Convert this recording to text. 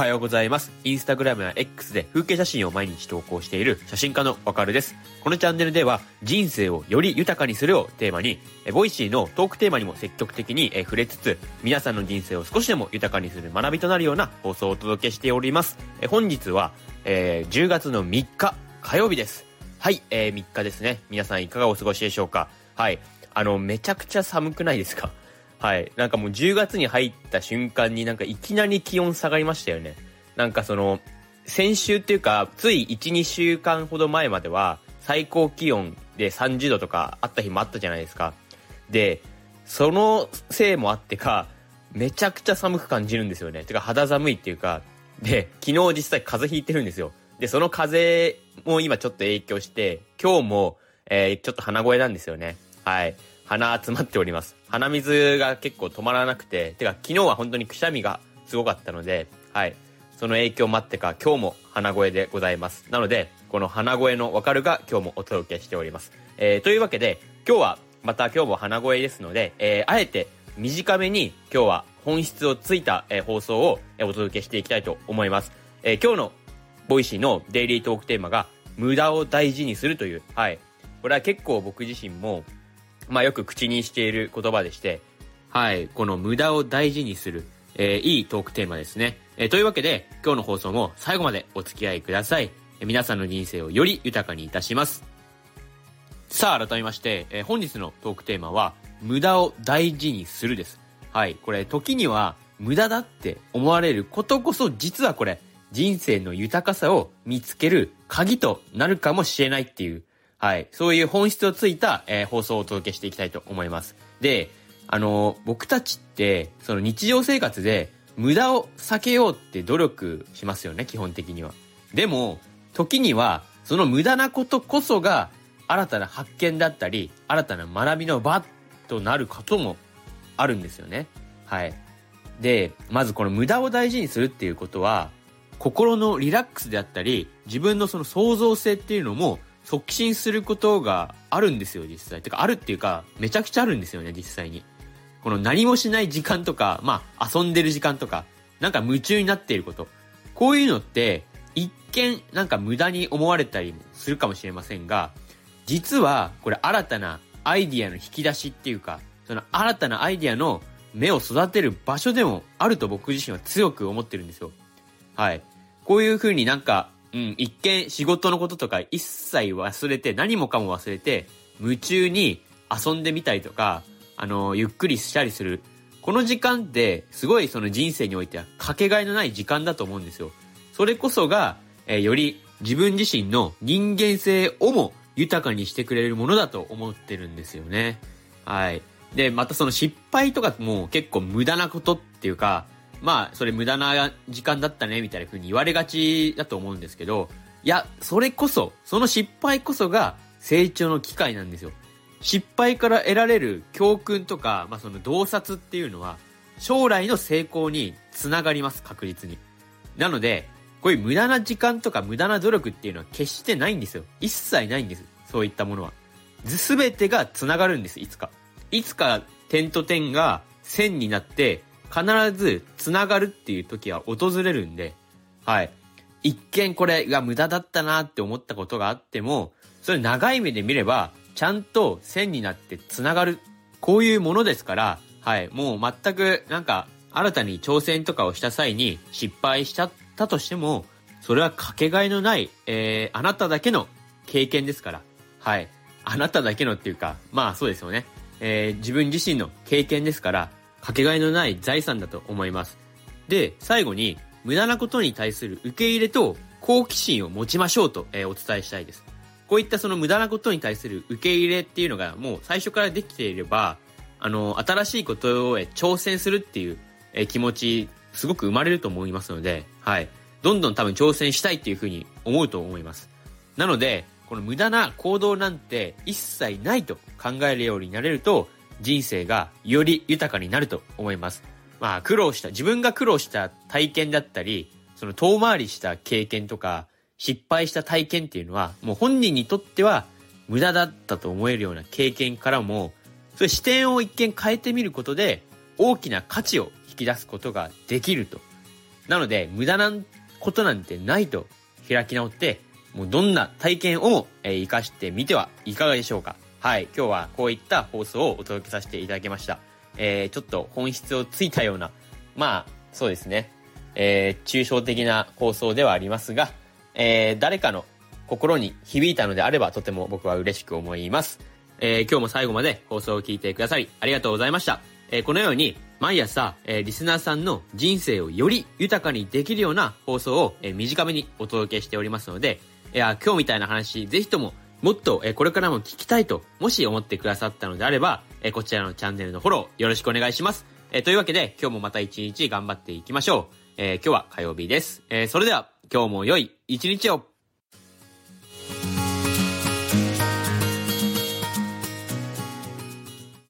はようございます。インスタグラムや X で風景写真を毎日投稿している写真家のわかるです。このチャンネルでは人生をより豊かにするをテーマに、 Voicy のトークテーマにも積極的に触れつつ、皆さんの人生を少しでも豊かにする学びとなるような放送をお届けしております。本日は、えー10月の3日火曜日です。はい、えー3日ですね。皆さんいかがお過ごしでしょうかはい。あの、めちゃくちゃ寒くないですか？はい。なんかもう10月に入った瞬間になんかいきなり気温下がりましたよね。なんかその、先週っていうか、つい1、2週間ほど前までは、最高気温で30度とかあった日もあったじゃないですか。で、そのせいもあってか、めちゃくちゃ寒く感じるんですよね。てか肌寒いっていうか、で、昨日実際風邪ひいてるんですよ。で、その風も今ちょっと影響して、今日も、えーちょっと鼻声なんですよね。はい。鼻詰まっております。鼻水が結構止まらなくて、てか昨日は本当にくしゃみがすごかったので、はい。その影響もあってか、今日も鼻声でございます。なので、この鼻声のわかるが今日もお届けしております。えーというわけで、今日は、また今日も鼻声ですので、えーあえて短めに今日は本質をついた、えー放送を、えお届けしていきたいと思います。えー今日のVoicy のデイリートークテーマが、無駄を大事にするという、はい。これは結構僕自身も、まあよく口にしている言葉でして、はい、この無駄を大事にする、えーいいトークテーマですね。えーというわけで、今日の放送も最後までお付き合いください。えー皆さんの人生をより豊かにいたします。さあ、改めまして、えー本日のトークテーマは、無駄を大事にするです。はい、これ、時には、無駄だって思われることこそ、実はこれ、人生の豊かさを見つける鍵となるかもしれないっていう、はい、そういう本質をついた、えー放送をお届けしていきたいと思います。で、あのー僕たちって、その日常生活で、無駄を避けようって努力しますよね、基本的には。でも、時には、その無駄なことこそが、新たな発見だったり、新たな学びの場となることもあるんですよね。はい。で、まずこの無駄を大事にするっていうことは、心のリラックスであったり、自分のその創造性っていうのも促進することがあるんですよ、実際。てか、あるっていうか、めちゃくちゃあるんですよね、実際に。この何もしない時間とか、まあ、遊んでる時間とか、なんか夢中になっていること。こういうのって、一見なんか無駄に思われたりするかもしれませんが、実はこれ新たなアイディアの引き出しっていうか、その新たなアイディアの芽を育てる場所でもあると僕自身は強く思ってるんですよ。はい。こういう風になんか、うん、一見仕事のこととか一切忘れて、何もかも忘れて、夢中に遊んでみたりとか、あの、ゆっくりしたりする。この時間って、すごいその人生においてはかけがえのない時間だと思うんですよ。それこそが、えーより自分自身の人間性をも豊かにしてくれるものだと思ってるんですよね。はい。で、またその失敗とかも結構無駄なことっていうか、まあ、それ無駄な時間だったね、みたいな風に言われがちだと思うんですけど、いや、それこそ、その失敗こそが成長の機会なんですよ。失敗から得られる教訓とか、まあその洞察っていうのは、将来の成功につながります、確実に。なので、こういう無駄な時間とか無駄な努力っていうのは決してないんですよ。一切ないんです。そういったものは。すべてが繋がるんです、いつか。いつか点と点が線になって、必ず繋がるっていう時は訪れるんで、はい。一見これが無駄だったなって思ったことがあっても、それ長い目で見れば、ちゃんと線になって繋がる。こういうものですから、はい。もう全く、なんか、新たに挑戦とかをした際に失敗しちゃったとしても、それはかけがえのない、えー、あなただけの経験ですから。はい。あなただけのっていうか、まあそうですよね。えー、自分自身の経験ですから、かけがえのない財産だと思います。で、最後に、無駄なことに対する受け入れと好奇心を持ちましょうと、えーお伝えしたいです。こういったその無駄なことに対する受け入れっていうのがもう最初からできていれば、あの、新しいことへ挑戦するっていう、え気持ち、すごく生まれると思いますので、はい。どんどん多分挑戦したいっていうふうに思うと思います。なので、この無駄な行動なんて一切ないと考えるようになれると、人生がより豊かになると思います。まあ苦労した、自分が苦労した体験だったり、その遠回りした経験とか、失敗した体験っていうのは、もう本人にとっては無駄だったと思えるような経験からも、そういう視点を一見変えてみることで、大きな価値を引き出すことができると。なので、無駄なことなんてないと開き直って、もうどんな体験をも、えー、活かしてみてはいかがでしょうか。はい。今日はこういった放送をお届けさせていただきました。えー、ちょっと本質をついたような、まあ、そうですね。えー、抽象的な放送ではありますが、えー、誰かの心に響いたのであればとても僕は嬉しく思います。え、今日も最後まで放送を聞いてくださりありがとうございました。え、このように毎朝、え、リスナーさんの人生をより豊かにできるような放送を、え、短めにお届けしておりますので、いや、今日みたいな話、ぜひとももっと、え、これからも聞きたいと、もし思ってくださったのであれば、え、こちらのチャンネルのフォローよろしくお願いします。え、というわけで、今日もまた一日頑張っていきましょう。え、今日は火曜日です。え、それでは、今日も良い一日を